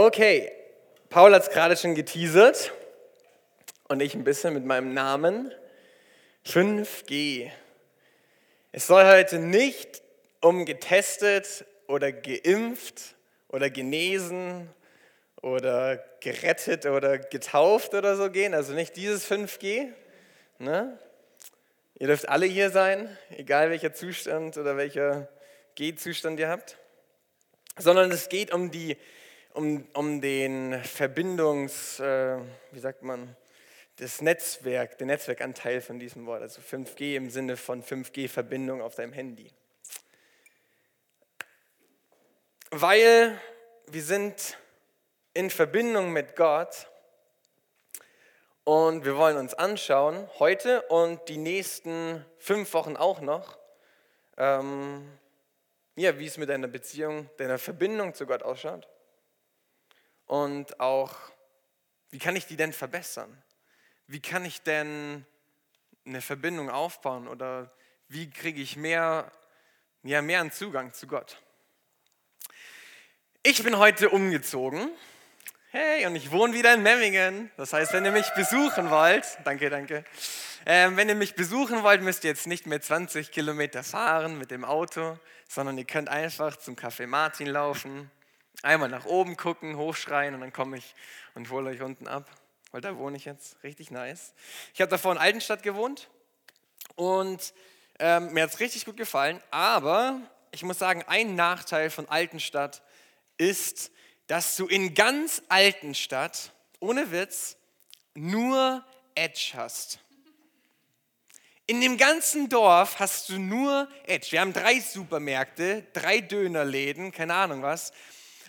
Okay, Paul hat es gerade schon geteasert und ich ein bisschen mit meinem Namen. 5G. Es soll heute nicht um getestet oder geimpft oder genesen oder gerettet oder getauft oder so gehen. Also nicht dieses 5G. Ne? Ihr dürft alle hier sein, egal welcher Zustand oder welcher G-Zustand ihr habt. Sondern es geht um, die, um, um den Verbindungs, äh, wie sagt man, das Netzwerk, den Netzwerkanteil von diesem Wort, also 5G im Sinne von 5G-Verbindung auf deinem Handy. Weil wir sind in Verbindung mit Gott und wir wollen uns anschauen, heute und die nächsten fünf Wochen auch noch, ähm, ja, wie es mit deiner Beziehung, deiner Verbindung zu Gott ausschaut. Und auch, wie kann ich die denn verbessern? Wie kann ich denn eine Verbindung aufbauen? Oder wie kriege ich mehr, ja, mehr einen Zugang zu Gott? Ich bin heute umgezogen Hey, und ich wohne wieder in Memmingen. Das heißt, wenn ihr mich besuchen wollt, danke, danke. Ähm, wenn ihr mich besuchen wollt, müsst ihr jetzt nicht mehr 20 Kilometer fahren mit dem Auto, sondern ihr könnt einfach zum Café Martin laufen, einmal nach oben gucken, hochschreien und dann komme ich und hole euch unten ab. Weil da wohne ich jetzt. Richtig nice. Ich habe davor in Altenstadt gewohnt und ähm, mir hat es richtig gut gefallen. Aber ich muss sagen, ein Nachteil von Altenstadt ist, dass du in ganz Altenstadt, ohne Witz, nur Edge hast. In dem ganzen Dorf hast du nur Edge. Wir haben drei Supermärkte, drei Dönerläden, keine Ahnung was.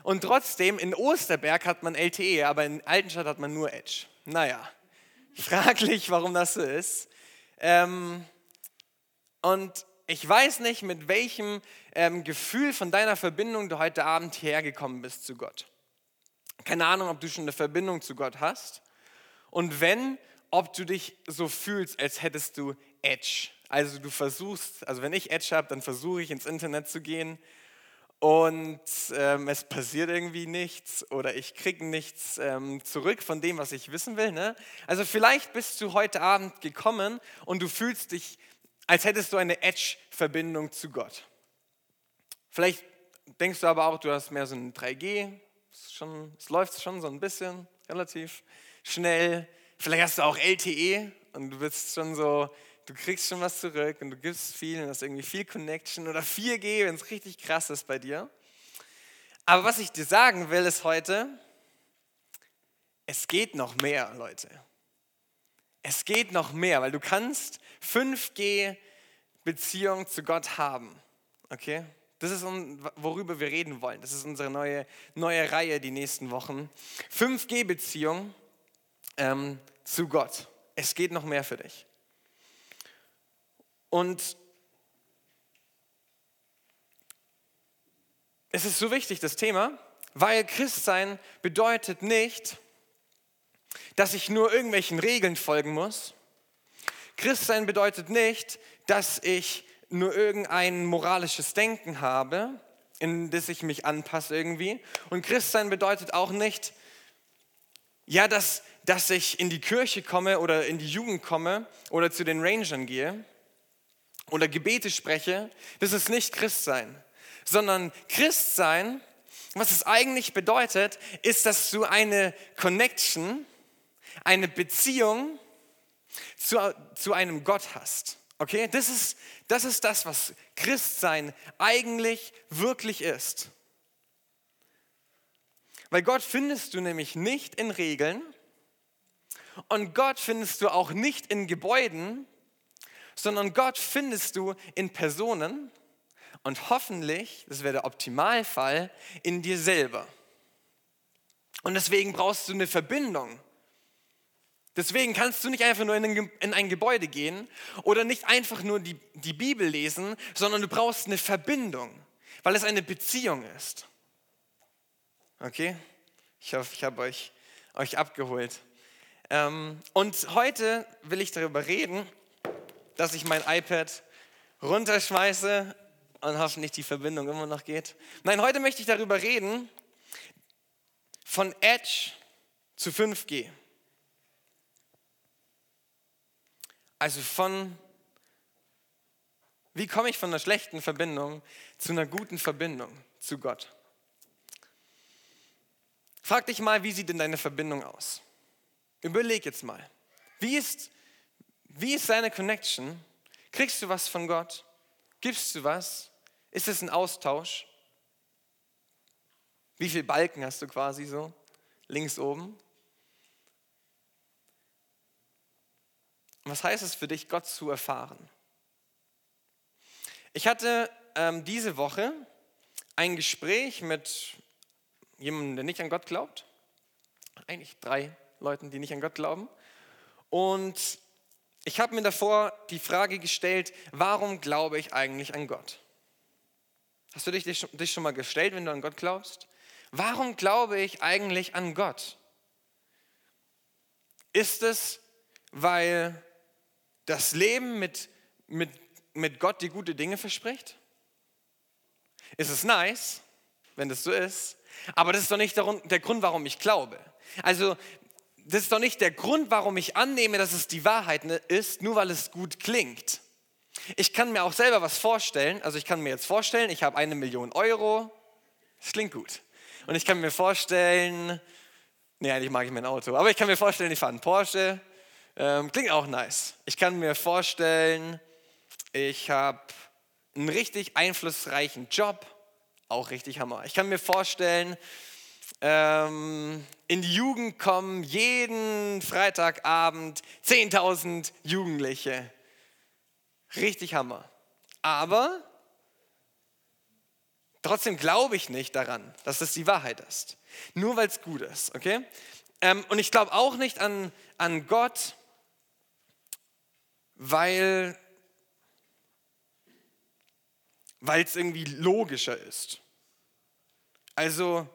Und trotzdem, in Osterberg hat man LTE, aber in Altenstadt hat man nur Edge. Naja, fraglich, warum das so ist. Ähm, und ich weiß nicht, mit welchem ähm, Gefühl von deiner Verbindung du heute Abend hergekommen bist zu Gott. Keine Ahnung, ob du schon eine Verbindung zu Gott hast. Und wenn, ob du dich so fühlst, als hättest du Edge. Also du versuchst, also wenn ich Edge habe, dann versuche ich ins Internet zu gehen und ähm, es passiert irgendwie nichts oder ich kriege nichts ähm, zurück von dem, was ich wissen will. Ne? Also vielleicht bist du heute Abend gekommen und du fühlst dich als hättest du eine Edge-Verbindung zu Gott. Vielleicht denkst du aber auch, du hast mehr so ein 3G, schon, es läuft schon so ein bisschen, relativ schnell. Vielleicht hast du auch LTE und du bist schon so, du kriegst schon was zurück und du gibst viel und hast irgendwie viel Connection oder 4G, wenn es richtig krass ist bei dir. Aber was ich dir sagen will, ist heute, es geht noch mehr, Leute. Es geht noch mehr, weil du kannst 5G Beziehung zu Gott haben. Okay? Das ist, worüber wir reden wollen. Das ist unsere neue, neue Reihe die nächsten Wochen. 5G-Beziehung ähm, zu Gott. Es geht noch mehr für dich. Und es ist so wichtig, das Thema, weil Christsein bedeutet nicht, dass ich nur irgendwelchen Regeln folgen muss. Christsein bedeutet nicht, dass ich nur irgendein moralisches Denken habe, in das ich mich anpasse irgendwie. Und Christsein bedeutet auch nicht, ja, dass, dass ich in die Kirche komme oder in die Jugend komme oder zu den Rangern gehe oder Gebete spreche. Das ist nicht Christsein, sondern Christsein, was es eigentlich bedeutet, ist, dass du eine Connection, eine Beziehung zu, zu einem Gott hast. Okay, das ist, das ist das, was Christsein eigentlich wirklich ist. Weil Gott findest du nämlich nicht in Regeln und Gott findest du auch nicht in Gebäuden, sondern Gott findest du in Personen und hoffentlich, das wäre der Optimalfall, in dir selber. Und deswegen brauchst du eine Verbindung Deswegen kannst du nicht einfach nur in ein, in ein Gebäude gehen oder nicht einfach nur die, die Bibel lesen, sondern du brauchst eine Verbindung, weil es eine Beziehung ist. Okay? Ich hoffe, ich habe euch, euch abgeholt. Ähm, und heute will ich darüber reden, dass ich mein iPad runterschmeiße und hoffentlich die Verbindung immer noch geht. Nein, heute möchte ich darüber reden, von Edge zu 5G. Also von, wie komme ich von einer schlechten Verbindung zu einer guten Verbindung zu Gott? Frag dich mal, wie sieht denn deine Verbindung aus? Überleg jetzt mal. Wie ist, wie ist deine Connection? Kriegst du was von Gott? Gibst du was? Ist es ein Austausch? Wie viele Balken hast du quasi so? Links oben? Was heißt es für dich, Gott zu erfahren? Ich hatte ähm, diese Woche ein Gespräch mit jemandem, der nicht an Gott glaubt. Eigentlich drei Leuten, die nicht an Gott glauben. Und ich habe mir davor die Frage gestellt, warum glaube ich eigentlich an Gott? Hast du dich, dich schon mal gestellt, wenn du an Gott glaubst? Warum glaube ich eigentlich an Gott? Ist es, weil das Leben mit, mit, mit Gott die gute Dinge verspricht? Ist es nice, wenn das so ist? Aber das ist doch nicht der, Grund, warum ich glaube. Also, das ist doch nicht der Grund, warum ich annehme, dass es die Wahrheit ne, ist, nur weil es gut klingt. Ich kann mir auch selber was vorstellen. Also, ich kann mir jetzt vorstellen, ich habe eine Million Euro. Das klingt gut. Und ich kann mir vorstellen, nee, eigentlich mag ich mein Auto, aber ich kann mir vorstellen, ich fahre einen Porsche ähm, klingt auch nice. Ich kann mir vorstellen, ich habe einen richtig einflussreichen Job, auch richtig Hammer. Ich kann mir vorstellen, ähm, in die Jugend kommen jeden Freitagabend 10.000 Jugendliche. Richtig Hammer. Aber trotzdem glaube ich nicht daran, dass das die Wahrheit ist. Nur weil es gut ist, okay? Ähm, und ich glaube auch nicht an, an Gott, weil es irgendwie logischer ist. Also,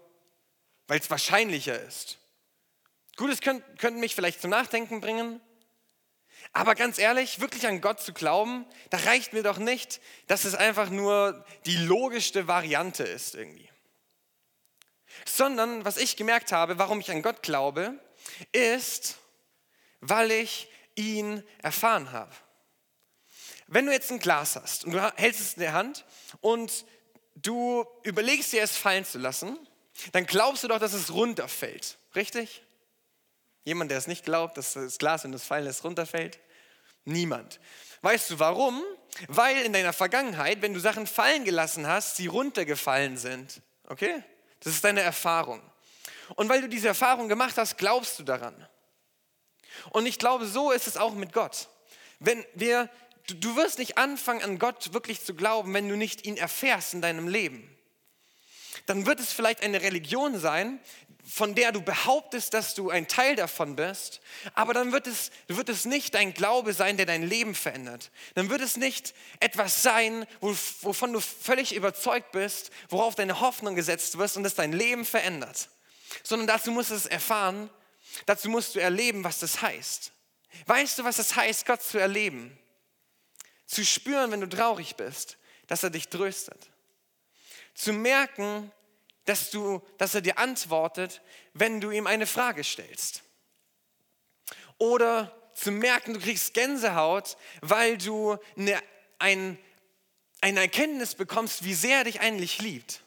weil es wahrscheinlicher ist. Gut, es könnte könnt mich vielleicht zum Nachdenken bringen, aber ganz ehrlich, wirklich an Gott zu glauben, da reicht mir doch nicht, dass es einfach nur die logischste Variante ist irgendwie. Sondern was ich gemerkt habe, warum ich an Gott glaube, ist, weil ich ihn erfahren habe. Wenn du jetzt ein Glas hast und du hältst es in der Hand und du überlegst dir es fallen zu lassen, dann glaubst du doch, dass es runterfällt. Richtig? Jemand, der es nicht glaubt, dass das Glas, wenn du es fallen lässt, runterfällt? Niemand. Weißt du warum? Weil in deiner Vergangenheit, wenn du Sachen fallen gelassen hast, sie runtergefallen sind. Okay? Das ist deine Erfahrung. Und weil du diese Erfahrung gemacht hast, glaubst du daran. Und ich glaube, so ist es auch mit Gott. Wenn wir, du, du wirst nicht anfangen, an Gott wirklich zu glauben, wenn du nicht ihn erfährst in deinem Leben. Dann wird es vielleicht eine Religion sein, von der du behauptest, dass du ein Teil davon bist, aber dann wird es, wird es nicht dein Glaube sein, der dein Leben verändert. Dann wird es nicht etwas sein, wovon du völlig überzeugt bist, worauf deine Hoffnung gesetzt wird und das dein Leben verändert. Sondern dazu musst du es erfahren, Dazu musst du erleben, was das heißt. Weißt du, was das heißt, Gott zu erleben? Zu spüren, wenn du traurig bist, dass er dich tröstet. Zu merken, dass, du, dass er dir antwortet, wenn du ihm eine Frage stellst. Oder zu merken, du kriegst Gänsehaut, weil du eine, ein, eine Erkenntnis bekommst, wie sehr er dich eigentlich liebt.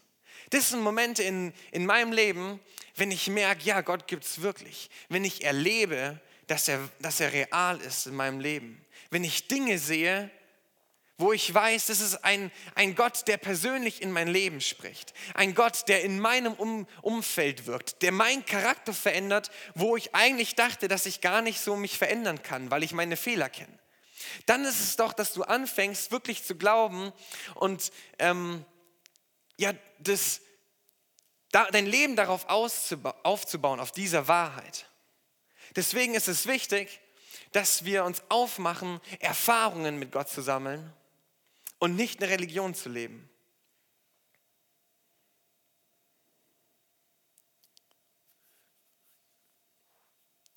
Das sind Momente in, in meinem Leben, wenn ich merke, ja, Gott gibt es wirklich. Wenn ich erlebe, dass er, dass er real ist in meinem Leben. Wenn ich Dinge sehe, wo ich weiß, das ist ein, ein Gott, der persönlich in mein Leben spricht. Ein Gott, der in meinem um Umfeld wirkt, der meinen Charakter verändert, wo ich eigentlich dachte, dass ich gar nicht so mich verändern kann, weil ich meine Fehler kenne. Dann ist es doch, dass du anfängst, wirklich zu glauben und ähm, ja, das, dein Leben darauf aufzubauen, auf dieser Wahrheit. Deswegen ist es wichtig, dass wir uns aufmachen, Erfahrungen mit Gott zu sammeln und nicht eine Religion zu leben.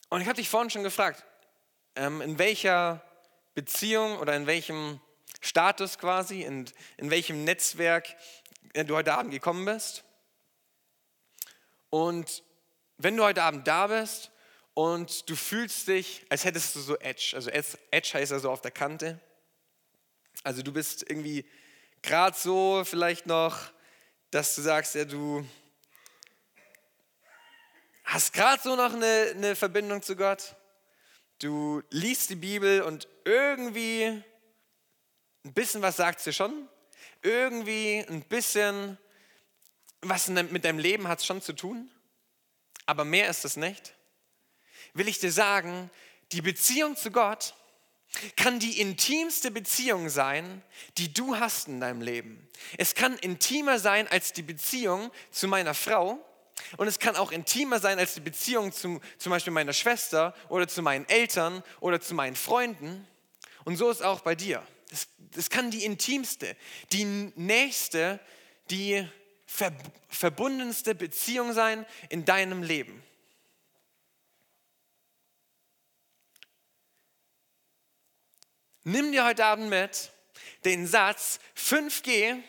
Und ich habe dich vorhin schon gefragt, ähm, in welcher Beziehung oder in welchem Status quasi, in, in welchem Netzwerk du heute Abend gekommen bist. Und wenn du heute Abend da bist und du fühlst dich, als hättest du so Edge, also Edge heißt ja so auf der Kante. Also du bist irgendwie gerade so vielleicht noch, dass du sagst, ja, du hast gerade so noch eine, eine Verbindung zu Gott. Du liest die Bibel und irgendwie ein bisschen was sagt sie schon. Irgendwie ein bisschen was mit deinem Leben hat es schon zu tun. Aber mehr ist es nicht. Will ich dir sagen, die Beziehung zu Gott kann die intimste Beziehung sein, die du hast in deinem Leben. Es kann intimer sein als die Beziehung zu meiner Frau und es kann auch intimer sein als die Beziehung zu zum Beispiel meiner Schwester oder zu meinen Eltern oder zu meinen Freunden. Und so ist auch bei dir. Es, es kann die intimste, die nächste, die verbundenste Beziehung sein in deinem Leben. Nimm dir heute Abend mit den Satz, 5G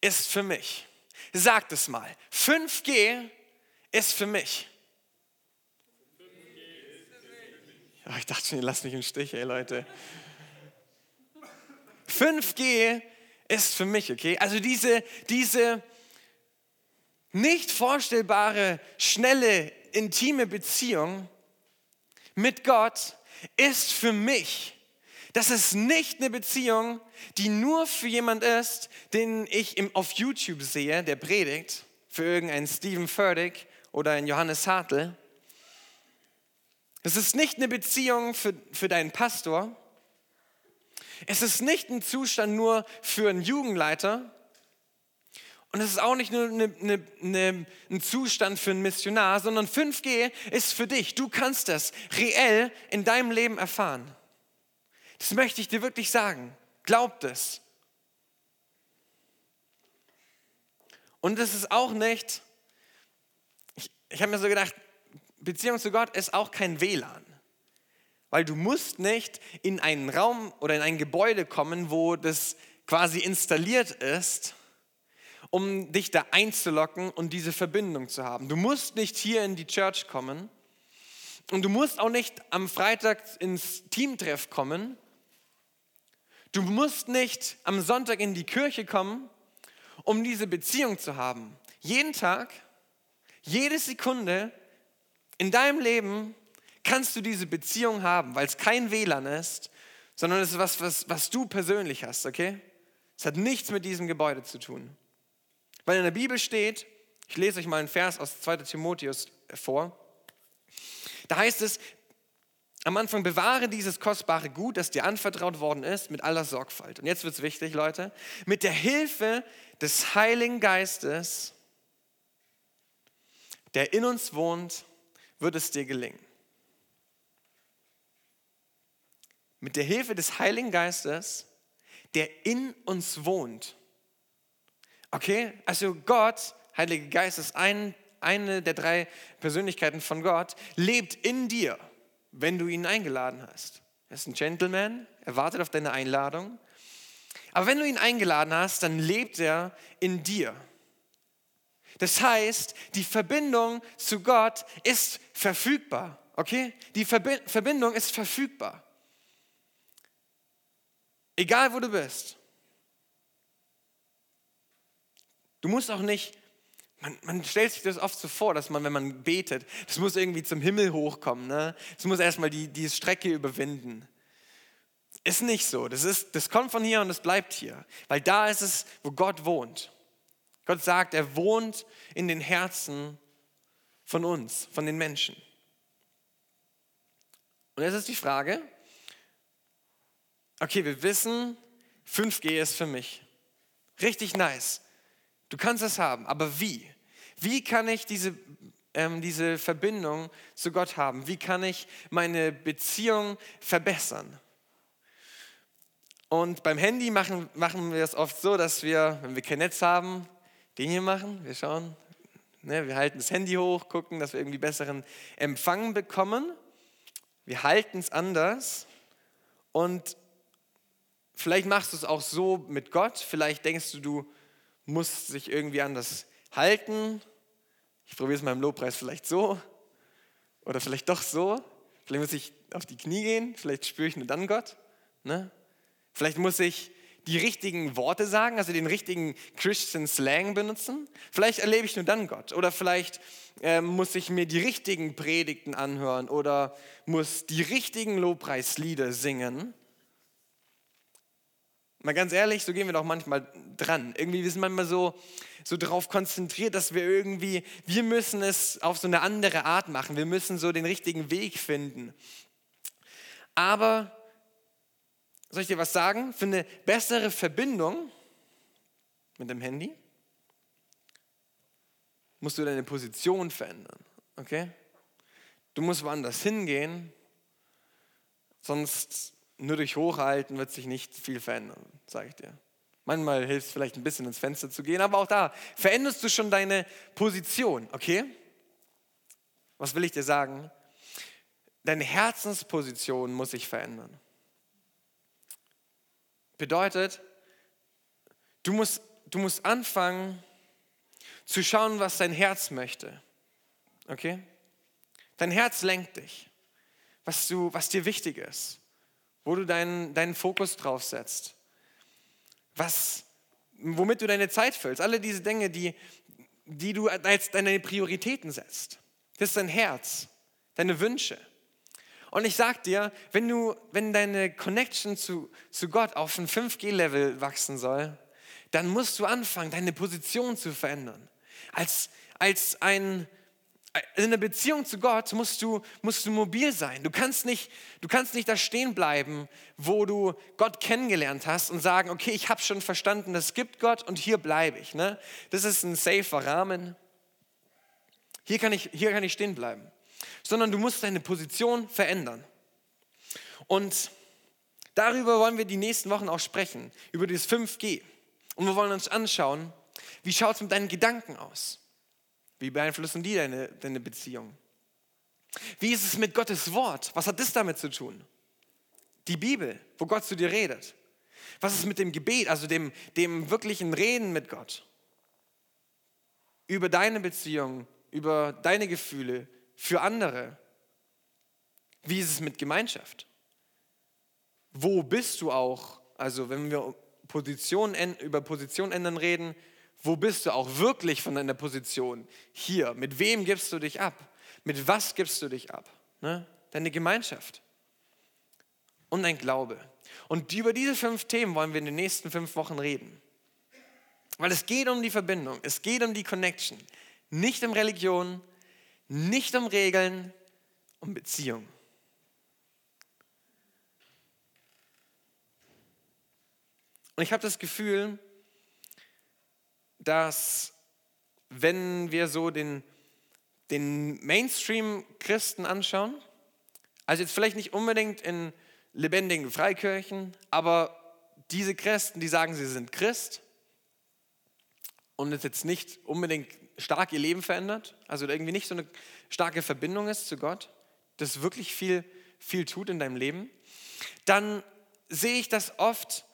ist für mich. Sag es mal. 5G ist für mich. Oh, ich dachte schon, ihr lasst mich im Stich, ey Leute. 5G ist für mich, okay? Also diese, diese nicht vorstellbare, schnelle, intime Beziehung mit Gott ist für mich das ist nicht eine Beziehung, die nur für jemand ist, den ich auf YouTube sehe, der predigt, für irgendeinen Stephen Furtick oder einen Johannes Hartl. Es ist nicht eine Beziehung für, für deinen Pastor. Es ist nicht ein Zustand nur für einen Jugendleiter. Und es ist auch nicht nur eine, eine, eine, ein Zustand für einen Missionar, sondern 5G ist für dich. Du kannst das reell in deinem Leben erfahren. Das möchte ich dir wirklich sagen. Glaubt es. Und es ist auch nicht, ich, ich habe mir so gedacht, Beziehung zu Gott ist auch kein WLAN. Weil du musst nicht in einen Raum oder in ein Gebäude kommen, wo das quasi installiert ist, um dich da einzulocken und diese Verbindung zu haben. Du musst nicht hier in die Church kommen und du musst auch nicht am Freitag ins Teamtreff kommen, Du musst nicht am Sonntag in die Kirche kommen, um diese Beziehung zu haben. Jeden Tag, jede Sekunde in deinem Leben kannst du diese Beziehung haben, weil es kein WLAN ist, sondern es ist was, was, was du persönlich hast, okay? Es hat nichts mit diesem Gebäude zu tun. Weil in der Bibel steht, ich lese euch mal einen Vers aus 2. Timotheus vor, da heißt es, am Anfang bewahre dieses kostbare Gut, das dir anvertraut worden ist, mit aller Sorgfalt. Und jetzt wird es wichtig, Leute. Mit der Hilfe des Heiligen Geistes, der in uns wohnt, wird es dir gelingen. Mit der Hilfe des Heiligen Geistes, der in uns wohnt. Okay, also Gott, Heiliger Geist ist ein, eine der drei Persönlichkeiten von Gott, lebt in dir wenn du ihn eingeladen hast. Er ist ein Gentleman, er wartet auf deine Einladung. Aber wenn du ihn eingeladen hast, dann lebt er in dir. Das heißt, die Verbindung zu Gott ist verfügbar. Okay? Die Verbindung ist verfügbar. Egal wo du bist. Du musst auch nicht man, man, stellt sich das oft so vor, dass man, wenn man betet, das muss irgendwie zum Himmel hochkommen. Ne? Das muss erstmal die, die Strecke überwinden. Ist nicht so. Das, ist, das kommt von hier und es bleibt hier. Weil da ist es, wo Gott wohnt. Gott sagt, er wohnt in den Herzen von uns, von den Menschen. Und jetzt ist die Frage, okay, wir wissen, 5G ist für mich. Richtig nice. Du kannst es haben, aber wie? Wie kann ich diese, ähm, diese Verbindung zu Gott haben? Wie kann ich meine Beziehung verbessern? Und beim Handy machen, machen wir es oft so, dass wir, wenn wir kein Netz haben, den hier machen. Wir schauen, ne, wir halten das Handy hoch, gucken, dass wir irgendwie besseren Empfang bekommen. Wir halten es anders. Und vielleicht machst du es auch so mit Gott. Vielleicht denkst du, du muss sich irgendwie anders halten. Ich probiere es mal im Lobpreis vielleicht so oder vielleicht doch so. Vielleicht muss ich auf die Knie gehen, vielleicht spüre ich nur dann Gott. Ne? Vielleicht muss ich die richtigen Worte sagen, also den richtigen Christian Slang benutzen. Vielleicht erlebe ich nur dann Gott. Oder vielleicht äh, muss ich mir die richtigen Predigten anhören oder muss die richtigen Lobpreislieder singen. Mal ganz ehrlich, so gehen wir doch manchmal dran. Irgendwie wir sind manchmal so, so darauf konzentriert, dass wir irgendwie, wir müssen es auf so eine andere Art machen. Wir müssen so den richtigen Weg finden. Aber soll ich dir was sagen? Für eine bessere Verbindung mit dem Handy musst du deine Position verändern. Okay? Du musst woanders hingehen, sonst nur durch Hochhalten wird sich nicht viel verändern, sage ich dir. Manchmal hilft es vielleicht ein bisschen ins Fenster zu gehen, aber auch da veränderst du schon deine Position, okay? Was will ich dir sagen? Deine Herzensposition muss sich verändern. Bedeutet, du musst, du musst anfangen zu schauen, was dein Herz möchte. Okay? Dein Herz lenkt dich, was, du, was dir wichtig ist, wo du deinen, deinen Fokus drauf setzt, was, womit du deine Zeit füllst. Alle diese Dinge, die, die du als deine Prioritäten setzt. Das ist dein Herz, deine Wünsche. Und ich sag dir, wenn, du, wenn deine Connection zu, zu Gott auf ein 5G-Level wachsen soll, dann musst du anfangen, deine Position zu verändern. Als, als ein, in einer Beziehung zu Gott musst du, musst du mobil sein. Du kannst, nicht, du kannst nicht da stehen bleiben, wo du Gott kennengelernt hast und sagen, okay, ich habe schon verstanden, es gibt Gott und hier bleibe ich. Ne? Das ist ein safer Rahmen. Hier kann, ich, hier kann ich stehen bleiben sondern du musst deine Position verändern. Und darüber wollen wir die nächsten Wochen auch sprechen, über das 5G. Und wir wollen uns anschauen, wie schaut es mit deinen Gedanken aus? Wie beeinflussen die deine, deine Beziehung? Wie ist es mit Gottes Wort? Was hat das damit zu tun? Die Bibel, wo Gott zu dir redet. Was ist mit dem Gebet, also dem, dem wirklichen Reden mit Gott? Über deine Beziehung, über deine Gefühle, für andere? Wie ist es mit Gemeinschaft? Wo bist du auch? Also wenn wir Position, über Position ändern reden, wo bist du auch wirklich von deiner Position? Hier, mit wem gibst du dich ab? Mit was gibst du dich ab? Ne? Deine Gemeinschaft und dein Glaube. Und über diese fünf Themen wollen wir in den nächsten fünf Wochen reden. Weil es geht um die Verbindung, es geht um die Connection. Nicht um Religion, nicht um Regeln, um Beziehung. Und ich habe das Gefühl, dass wenn wir so den, den Mainstream-Christen anschauen, also jetzt vielleicht nicht unbedingt in lebendigen Freikirchen, aber diese Christen, die sagen, sie sind Christ und es jetzt nicht unbedingt stark ihr Leben verändert, also irgendwie nicht so eine starke Verbindung ist zu Gott, das wirklich viel, viel tut in deinem Leben, dann sehe ich, dass oft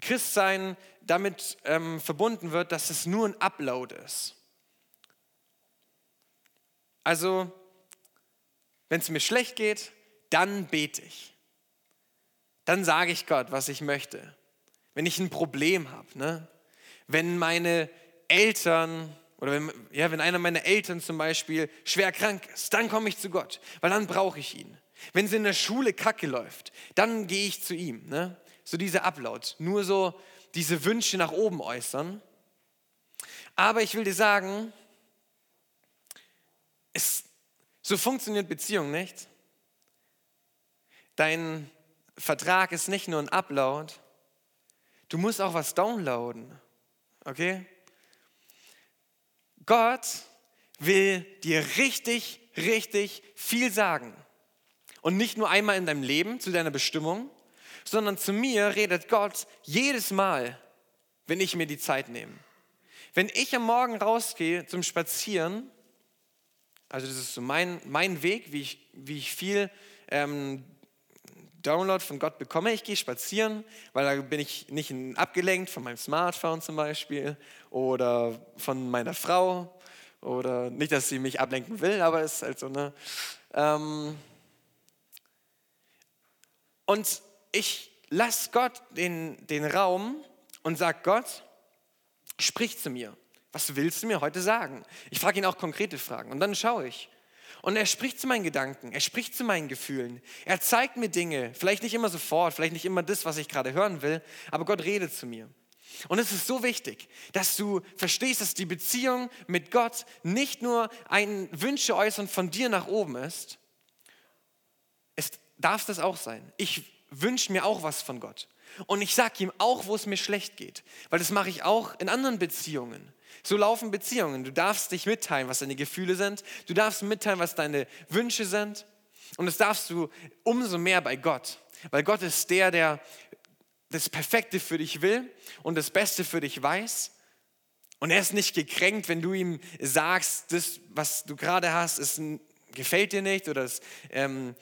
Christsein damit ähm, verbunden wird, dass es nur ein Upload ist. Also, wenn es mir schlecht geht, dann bete ich. Dann sage ich Gott, was ich möchte. Wenn ich ein Problem habe, ne? wenn meine Eltern oder wenn, ja, wenn einer meiner Eltern zum Beispiel schwer krank ist, dann komme ich zu Gott, weil dann brauche ich ihn. Wenn es in der Schule kacke läuft, dann gehe ich zu ihm. Ne? So diese Upload, nur so diese Wünsche nach oben äußern. Aber ich will dir sagen, es, so funktioniert Beziehung nicht. Dein Vertrag ist nicht nur ein Upload, du musst auch was downloaden. Okay? Gott will dir richtig, richtig viel sagen. Und nicht nur einmal in deinem Leben zu deiner Bestimmung, sondern zu mir redet Gott jedes Mal, wenn ich mir die Zeit nehme. Wenn ich am Morgen rausgehe zum Spazieren, also das ist so mein, mein Weg, wie ich, wie ich viel ähm, Download von Gott bekomme. Ich gehe spazieren, weil da bin ich nicht abgelenkt von meinem Smartphone zum Beispiel oder von meiner Frau oder nicht, dass sie mich ablenken will, aber es ist halt so eine. Ähm und ich lasse Gott den, den Raum und sage Gott, sprich zu mir. Was willst du mir heute sagen? Ich frage ihn auch konkrete Fragen und dann schaue ich. Und er spricht zu meinen Gedanken, er spricht zu meinen Gefühlen. Er zeigt mir Dinge, vielleicht nicht immer sofort, vielleicht nicht immer das, was ich gerade hören will, aber Gott redet zu mir. Und es ist so wichtig, dass du verstehst, dass die Beziehung mit Gott nicht nur ein Wünsche äußern von dir nach oben ist. Es darf das auch sein. Ich wünsche mir auch was von Gott. Und ich sage ihm auch, wo es mir schlecht geht. Weil das mache ich auch in anderen Beziehungen. So laufen Beziehungen. Du darfst dich mitteilen, was deine Gefühle sind. Du darfst mitteilen, was deine Wünsche sind. Und das darfst du umso mehr bei Gott. Weil Gott ist der, der das Perfekte für dich will und das Beste für dich weiß. Und er ist nicht gekränkt, wenn du ihm sagst, das, was du gerade hast, ist, gefällt dir nicht oder es, ähm,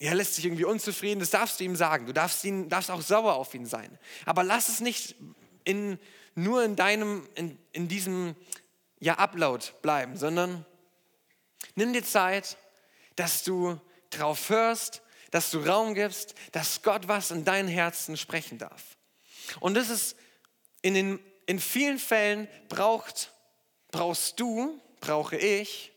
er lässt sich irgendwie unzufrieden. Das darfst du ihm sagen. Du darfst, ihn, darfst auch sauer auf ihn sein. Aber lass es nicht in nur in deinem, in, in diesem ja, Upload bleiben, sondern nimm dir Zeit, dass du drauf hörst, dass du Raum gibst, dass Gott was in dein Herzen sprechen darf. Und das ist in, den, in vielen Fällen braucht, brauchst du, brauche ich,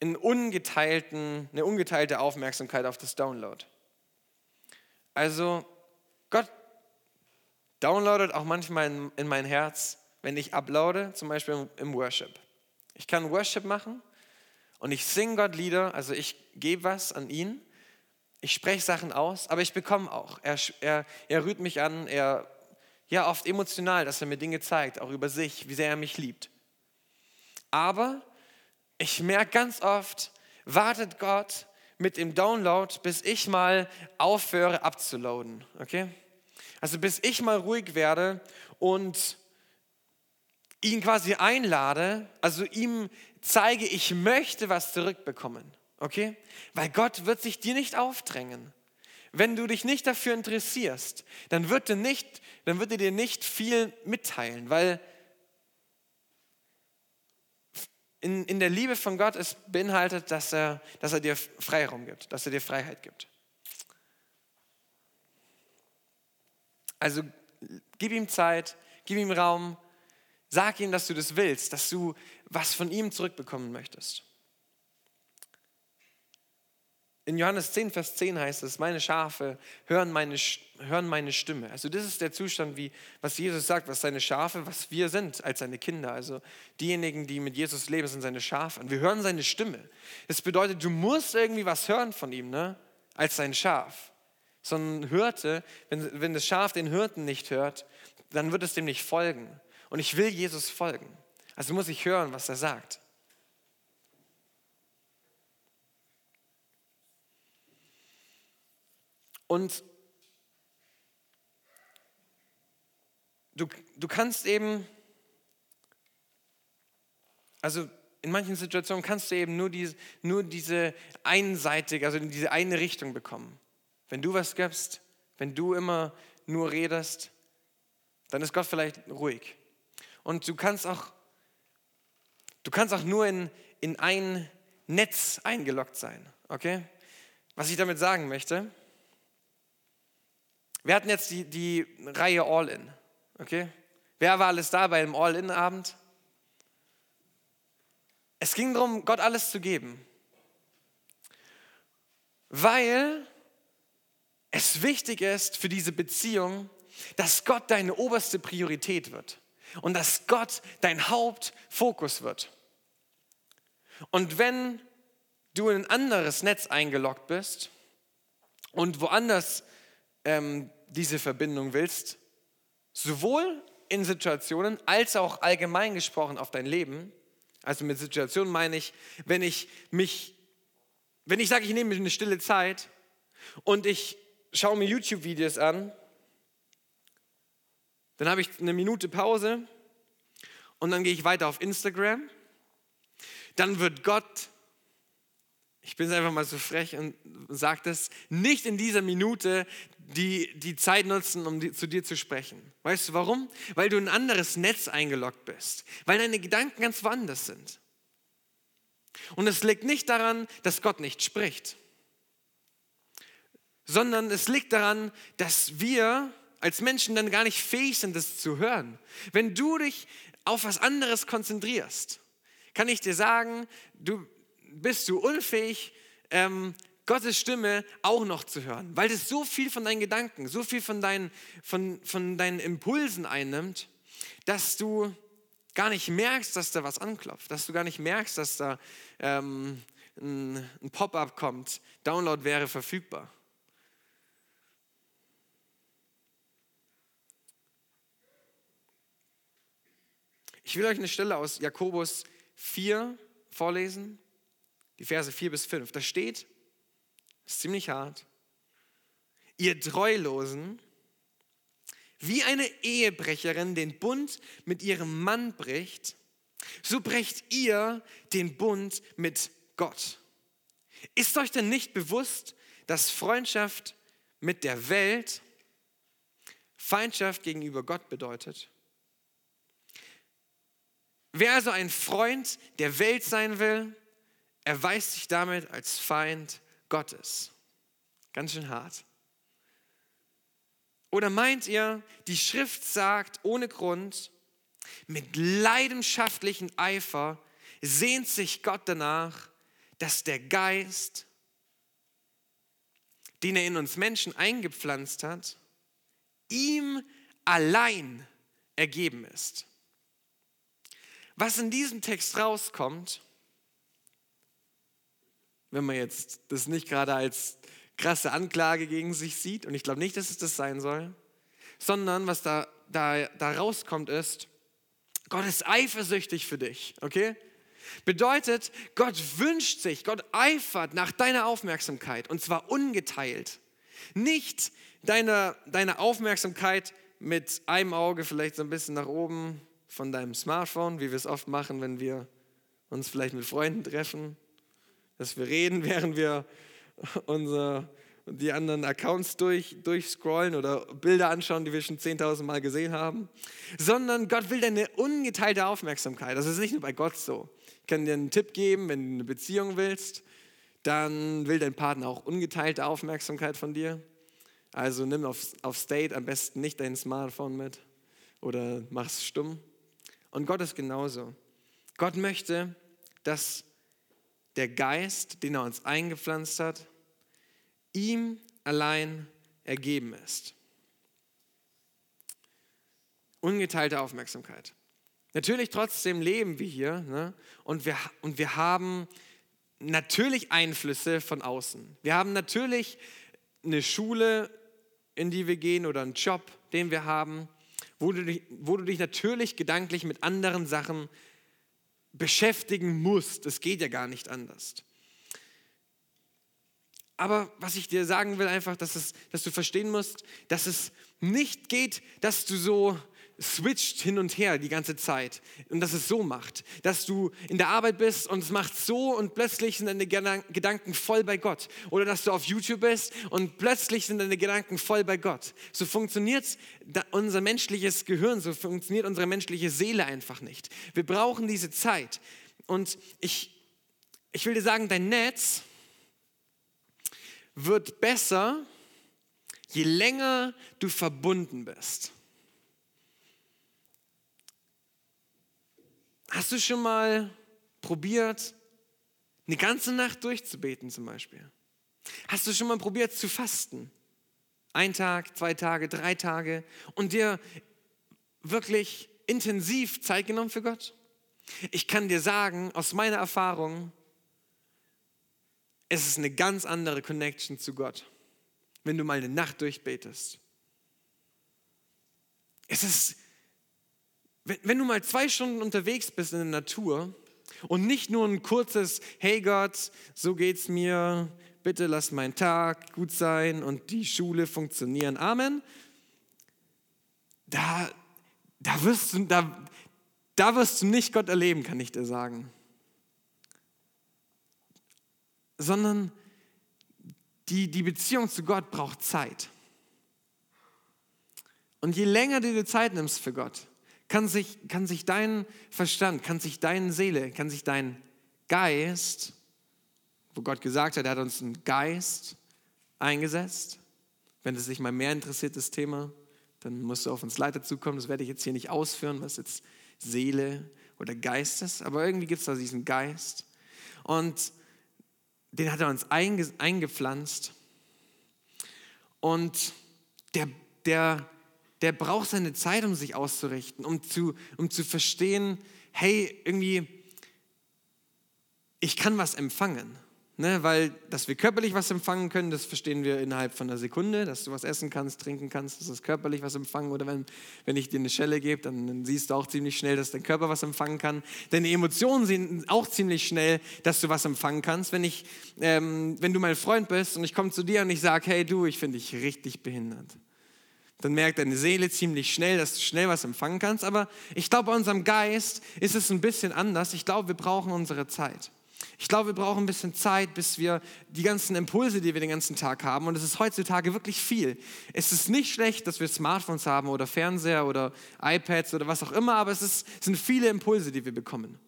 einen ungeteilten, eine ungeteilte Aufmerksamkeit auf das Download. Also Gott downloadet auch manchmal in, in mein Herz, wenn ich uploade, zum Beispiel im, im Worship. Ich kann Worship machen und ich singe Gott Lieder, also ich gebe was an ihn, ich spreche Sachen aus, aber ich bekomme auch. Er, er, er rührt mich an, er, ja, oft emotional, dass er mir Dinge zeigt, auch über sich, wie sehr er mich liebt. Aber ich merke ganz oft, wartet Gott mit dem Download, bis ich mal aufhöre abzuladen. Okay? Also bis ich mal ruhig werde und ihn quasi einlade, also ihm zeige, ich möchte was zurückbekommen. Okay? Weil Gott wird sich dir nicht aufdrängen. Wenn du dich nicht dafür interessierst, dann wird er, nicht, dann wird er dir nicht viel mitteilen, weil in, in der Liebe von Gott es beinhaltet, dass er, dass er dir Freiraum gibt, dass er dir Freiheit gibt. Also gib ihm Zeit, gib ihm Raum, sag ihm, dass du das willst, dass du was von ihm zurückbekommen möchtest. In Johannes 10, Vers 10 heißt es, meine Schafe hören meine, hören meine Stimme. Also das ist der Zustand, wie, was Jesus sagt, was seine Schafe, was wir sind als seine Kinder. Also diejenigen, die mit Jesus leben, sind seine Schafe. Und wir hören seine Stimme. Das bedeutet, du musst irgendwie was hören von ihm, ne? als sein Schaf sondern hörte, wenn, wenn das Schaf den Hirten nicht hört, dann wird es dem nicht folgen. Und ich will Jesus folgen. Also muss ich hören, was er sagt. Und du, du kannst eben, also in manchen Situationen kannst du eben nur, die, nur diese einseitige, also diese eine Richtung bekommen. Wenn du was gibst, wenn du immer nur redest, dann ist Gott vielleicht ruhig. Und du kannst auch, du kannst auch nur in, in ein Netz eingeloggt sein. Okay? Was ich damit sagen möchte, wir hatten jetzt die, die Reihe All-In. Okay? Wer war alles da bei einem All-In-Abend? Es ging darum, Gott alles zu geben. Weil es wichtig ist für diese Beziehung, dass Gott deine oberste Priorität wird und dass Gott dein Hauptfokus wird. Und wenn du in ein anderes Netz eingeloggt bist und woanders ähm, diese Verbindung willst, sowohl in Situationen als auch allgemein gesprochen auf dein Leben, also mit Situationen meine ich, wenn ich mich, wenn ich sage, ich nehme eine stille Zeit und ich schaue mir YouTube-Videos an, dann habe ich eine Minute Pause und dann gehe ich weiter auf Instagram. Dann wird Gott ich bin einfach mal so frech und sage das, nicht in dieser Minute die, die Zeit nutzen, um zu dir zu sprechen. Weißt du warum? Weil du in ein anderes Netz eingeloggt bist, weil deine Gedanken ganz woanders sind. Und es liegt nicht daran, dass Gott nicht spricht, sondern es liegt daran, dass wir als Menschen dann gar nicht fähig sind, das zu hören. Wenn du dich auf was anderes konzentrierst, kann ich dir sagen, du bist du unfähig, ähm, Gottes Stimme auch noch zu hören, weil das so viel von deinen Gedanken, so viel von deinen, von, von deinen Impulsen einnimmt, dass du gar nicht merkst, dass da was anklopft, dass du gar nicht merkst, dass da ähm, ein, ein Pop-up kommt, Download wäre verfügbar. Ich will euch eine Stelle aus Jakobus 4 vorlesen, die Verse 4 bis 5. Da steht, ist ziemlich hart, ihr Treulosen, wie eine Ehebrecherin den Bund mit ihrem Mann bricht, so brecht ihr den Bund mit Gott. Ist euch denn nicht bewusst, dass Freundschaft mit der Welt Feindschaft gegenüber Gott bedeutet? Wer also ein Freund der Welt sein will, erweist sich damit als Feind Gottes. Ganz schön hart. Oder meint ihr, die Schrift sagt ohne Grund, mit leidenschaftlichem Eifer sehnt sich Gott danach, dass der Geist, den er in uns Menschen eingepflanzt hat, ihm allein ergeben ist. Was in diesem Text rauskommt, wenn man jetzt das nicht gerade als krasse Anklage gegen sich sieht, und ich glaube nicht, dass es das sein soll, sondern was da, da, da rauskommt ist, Gott ist eifersüchtig für dich, okay? Bedeutet, Gott wünscht sich, Gott eifert nach deiner Aufmerksamkeit und zwar ungeteilt. Nicht deine, deine Aufmerksamkeit mit einem Auge vielleicht so ein bisschen nach oben von deinem Smartphone, wie wir es oft machen, wenn wir uns vielleicht mit Freunden treffen, dass wir reden, während wir unsere, die anderen Accounts durch, durchscrollen oder Bilder anschauen, die wir schon 10.000 Mal gesehen haben, sondern Gott will deine ungeteilte Aufmerksamkeit. Das ist nicht nur bei Gott so. Ich kann dir einen Tipp geben, wenn du eine Beziehung willst, dann will dein Partner auch ungeteilte Aufmerksamkeit von dir. Also nimm auf, auf State am besten nicht dein Smartphone mit oder mach es stumm. Und Gott ist genauso. Gott möchte, dass der Geist, den er uns eingepflanzt hat, ihm allein ergeben ist. Ungeteilte Aufmerksamkeit. Natürlich trotzdem leben wir hier ne? und, wir, und wir haben natürlich Einflüsse von außen. Wir haben natürlich eine Schule, in die wir gehen oder einen Job, den wir haben wo du, dich, wo du dich natürlich gedanklich mit anderen Sachen beschäftigen musst. Das geht ja gar nicht anders. Aber was ich dir sagen will, einfach, dass, es, dass du verstehen musst, dass es nicht geht, dass du so switcht hin und her die ganze Zeit und dass es so macht, dass du in der Arbeit bist und es macht so und plötzlich sind deine Gedanken voll bei Gott oder dass du auf YouTube bist und plötzlich sind deine Gedanken voll bei Gott. So funktioniert unser menschliches Gehirn, so funktioniert unsere menschliche Seele einfach nicht. Wir brauchen diese Zeit und ich, ich will dir sagen, dein Netz wird besser, je länger du verbunden bist. Hast du schon mal probiert, eine ganze Nacht durchzubeten zum Beispiel? Hast du schon mal probiert zu fasten? Ein Tag, zwei Tage, drei Tage und dir wirklich intensiv Zeit genommen für Gott? Ich kann dir sagen, aus meiner Erfahrung, es ist eine ganz andere Connection zu Gott, wenn du mal eine Nacht durchbetest. Es ist wenn, du mal zwei Stunden unterwegs bist in der Natur und nicht nur ein kurzes, hey Gott, so geht's mir, bitte lass mein Tag gut sein und die Schule funktionieren, Amen, da, da, wirst du, da, da wirst du nicht Gott erleben, kann ich dir sagen. sondern die, die Beziehung zu Gott braucht Zeit. Und je länger du dir Zeit nimmst für Gott, kann sich, kann sich dein Verstand, kann sich deine Seele, kann sich dein Geist, wo Gott gesagt hat, er hat uns einen Geist eingesetzt. Wenn es dich mal mehr interessiert, das Thema, dann musst du auf uns Leiter zukommen. Das werde ich jetzt hier nicht ausführen, was jetzt Seele oder Geist ist. Aber irgendwie gibt es da diesen Geist. Und den hat er uns einge, eingepflanzt. Und der, der der braucht seine Zeit, um sich auszurichten, um zu, um zu verstehen, hey, irgendwie, ich kann was empfangen. Ne, weil, dass wir körperlich was empfangen können, das verstehen wir innerhalb von einer Sekunde, dass du was essen kannst, trinken kannst, das ist körperlich was empfangen. Oder wenn, wenn ich dir eine Schelle gebe, dann, dann siehst du auch ziemlich schnell, dass dein Körper was empfangen kann. Deine Emotionen sehen auch ziemlich schnell, dass du was empfangen kannst. Wenn, ich, ähm, wenn du mein Freund bist und ich komme zu dir und ich sage, hey du, ich finde dich richtig behindert dann merkt deine Seele ziemlich schnell, dass du schnell was empfangen kannst. Aber ich glaube, bei unserem Geist ist es ein bisschen anders. Ich glaube, wir brauchen unsere Zeit. Ich glaube, wir brauchen ein bisschen Zeit, bis wir die ganzen Impulse, die wir den ganzen Tag haben, und es ist heutzutage wirklich viel. Es ist nicht schlecht, dass wir Smartphones haben oder Fernseher oder iPads oder was auch immer, aber es, ist, es sind viele Impulse, die wir bekommen.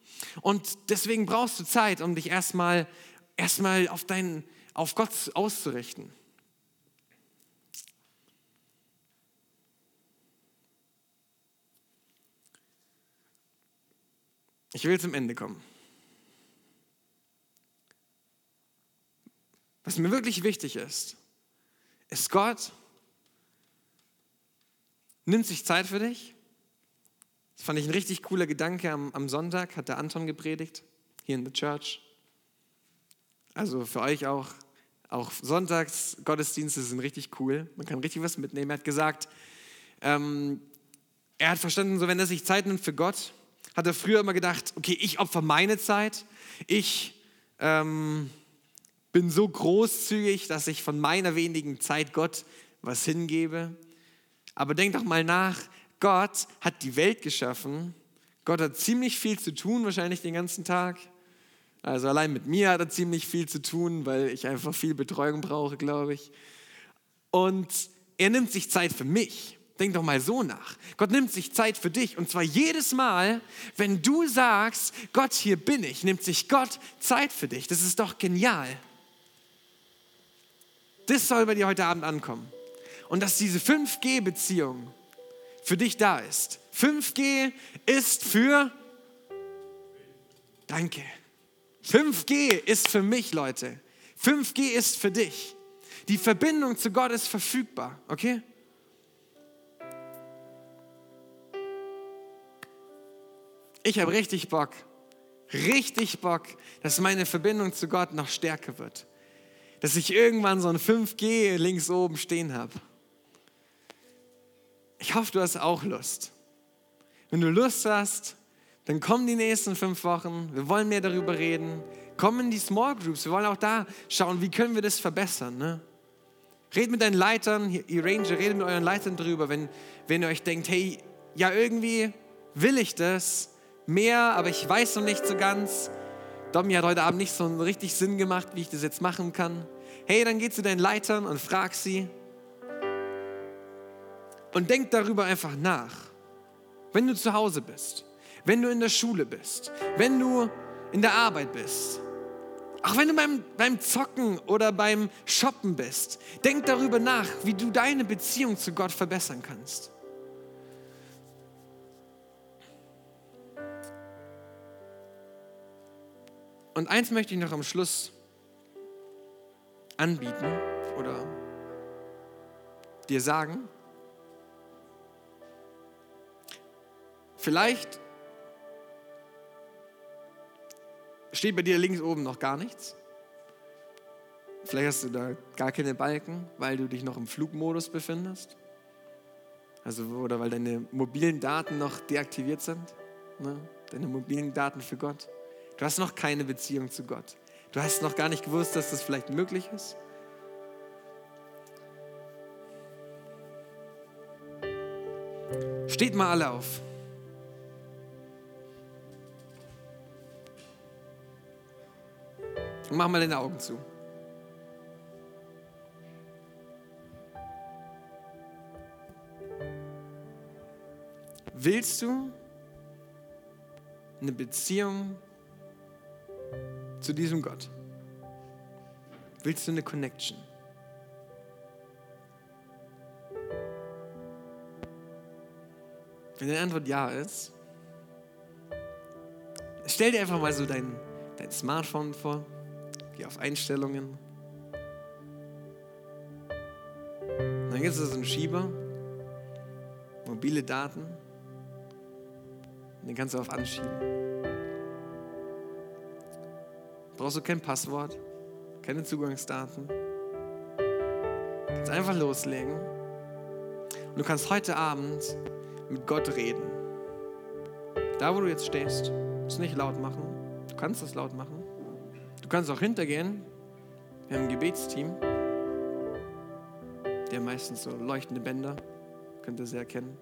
Und deswegen brauchst du Zeit, um dich erstmal erstmal auf, auf Gott auszurichten. Ich will zum Ende kommen. Was mir wirklich wichtig ist, ist Gott nimmt sich Zeit für dich. Das fand ich ein richtig cooler Gedanke. Am, am Sonntag hat der Anton gepredigt, hier in der Church. Also für euch auch, auch Sonntags Gottesdienste sind richtig cool. Man kann richtig was mitnehmen. Er hat gesagt, ähm, er hat verstanden, so wenn er sich Zeit nimmt für Gott, hat er früher immer gedacht, okay, ich opfer meine Zeit, ich ähm, bin so großzügig, dass ich von meiner wenigen Zeit Gott was hingebe. Aber denk doch mal nach, Gott hat die Welt geschaffen, Gott hat ziemlich viel zu tun, wahrscheinlich den ganzen Tag. Also allein mit mir hat er ziemlich viel zu tun, weil ich einfach viel Betreuung brauche, glaube ich. Und er nimmt sich Zeit für mich. Denk doch mal so nach. Gott nimmt sich Zeit für dich und zwar jedes Mal, wenn du sagst, Gott, hier bin ich, nimmt sich Gott Zeit für dich. Das ist doch genial. Das soll bei dir heute Abend ankommen. Und dass diese 5G-Beziehung für dich da ist. 5G ist für... Danke. 5G ist für mich, Leute. 5G ist für dich. Die Verbindung zu Gott ist verfügbar, okay? Ich habe richtig Bock, richtig Bock, dass meine Verbindung zu Gott noch stärker wird. Dass ich irgendwann so ein 5G links oben stehen habe. Ich hoffe, du hast auch Lust. Wenn du Lust hast, dann komm die nächsten fünf Wochen. Wir wollen mehr darüber reden. Komm in die Small Groups. Wir wollen auch da schauen, wie können wir das verbessern. Ne? Red mit deinen Leitern, ihr Ranger, redet mit euren Leitern darüber, wenn, wenn ihr euch denkt, hey, ja, irgendwie will ich das, mehr, aber ich weiß noch nicht so ganz. Domi hat heute Abend nicht so richtig Sinn gemacht, wie ich das jetzt machen kann. Hey, dann geh zu deinen Leitern und frag sie. Und denk darüber einfach nach. Wenn du zu Hause bist, wenn du in der Schule bist, wenn du in der Arbeit bist, auch wenn du beim, beim Zocken oder beim Shoppen bist, denk darüber nach, wie du deine Beziehung zu Gott verbessern kannst. Und eins möchte ich noch am Schluss anbieten oder dir sagen. Vielleicht steht bei dir links oben noch gar nichts. Vielleicht hast du da gar keine Balken, weil du dich noch im Flugmodus befindest. Also, oder weil deine mobilen Daten noch deaktiviert sind. Ne? Deine mobilen Daten für Gott. Du hast noch keine Beziehung zu Gott. Du hast noch gar nicht gewusst, dass das vielleicht möglich ist. Steht mal alle auf. Und mach mal deine Augen zu. Willst du eine Beziehung zu diesem Gott? Willst du eine Connection? Wenn deine Antwort ja ist, stell dir einfach mal so dein, dein Smartphone vor, geh auf Einstellungen. dann gibt es so einen Schieber, mobile Daten. Und den kannst du auf Anschieben. Brauchst du kein Passwort, keine Zugangsdaten. Du kannst einfach loslegen. Und du kannst heute Abend mit Gott reden. Da, wo du jetzt stehst, musst du nicht laut machen. Du kannst es laut machen. Du kannst auch hintergehen. Wir haben ein Gebetsteam. Der meistens so leuchtende Bänder. Könnt ihr sehr erkennen.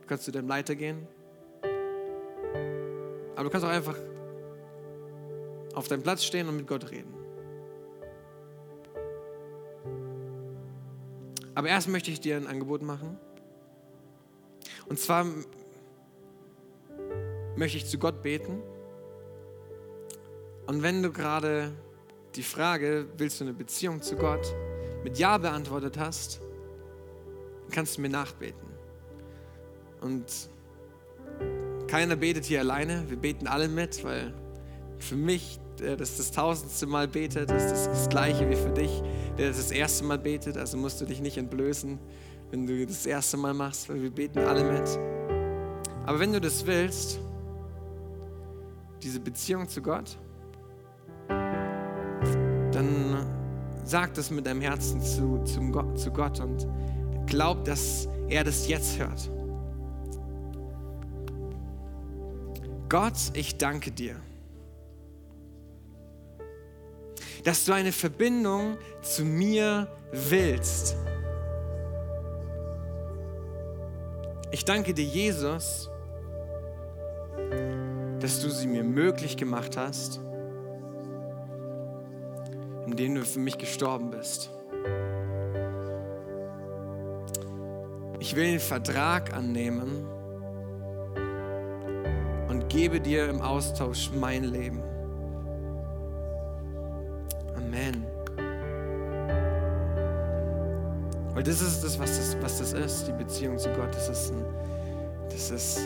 Du kannst zu deinem Leiter gehen. Aber du kannst auch einfach auf deinem Platz stehen und mit Gott reden. Aber erst möchte ich dir ein Angebot machen. Und zwar möchte ich zu Gott beten. Und wenn du gerade die Frage, willst du eine Beziehung zu Gott, mit Ja beantwortet hast, kannst du mir nachbeten. Und keiner betet hier alleine, wir beten alle mit, weil für mich, der das das tausendste Mal betet, ist das das gleiche wie für dich, der das das erste Mal betet. Also musst du dich nicht entblößen, wenn du das erste Mal machst, weil wir beten alle mit. Aber wenn du das willst, diese Beziehung zu Gott, dann sag das mit deinem Herzen zu, zum Gott, zu Gott und glaub, dass er das jetzt hört. Gott, ich danke dir, dass du eine Verbindung zu mir willst. Ich danke dir, Jesus, dass du sie mir möglich gemacht hast, indem du für mich gestorben bist. Ich will den Vertrag annehmen und gebe dir im Austausch mein Leben. Weil das ist das, was das, was das ist, die Beziehung zu Gott. Das ist, ein, das ist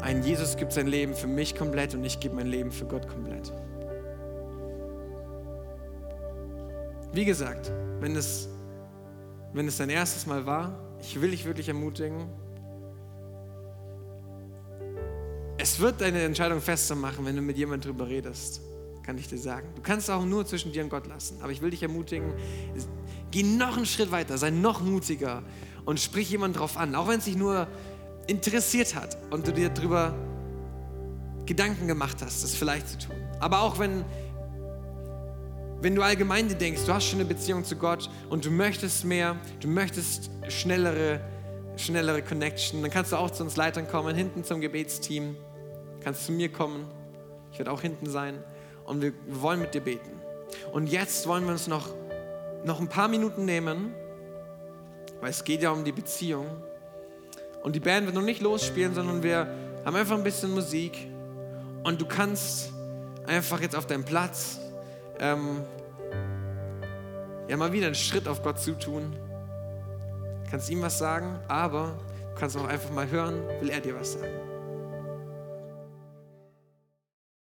ein Jesus gibt sein Leben für mich komplett und ich gebe mein Leben für Gott komplett. Wie gesagt, wenn es, wenn es dein erstes Mal war, ich will dich wirklich ermutigen, es wird deine Entscheidung fester machen, wenn du mit jemandem drüber redest, kann ich dir sagen. Du kannst es auch nur zwischen dir und Gott lassen. Aber ich will dich ermutigen, geh noch einen Schritt weiter, sei noch mutiger und sprich jemanden drauf an, auch wenn es dich nur interessiert hat und du dir darüber Gedanken gemacht hast, das vielleicht zu tun. Aber auch wenn, wenn du allgemein dir denkst, du hast schon eine Beziehung zu Gott und du möchtest mehr, du möchtest schnellere, schnellere Connection, dann kannst du auch zu uns Leitern kommen, hinten zum Gebetsteam, kannst zu mir kommen, ich werde auch hinten sein und wir, wir wollen mit dir beten. Und jetzt wollen wir uns noch, noch ein paar Minuten nehmen, weil es geht ja um die Beziehung. Und die Band wird noch nicht losspielen, sondern wir haben einfach ein bisschen Musik. Und du kannst einfach jetzt auf deinem Platz ähm, ja mal wieder einen Schritt auf Gott zutun. Du kannst ihm was sagen, aber du kannst auch einfach mal hören, will er dir was sagen.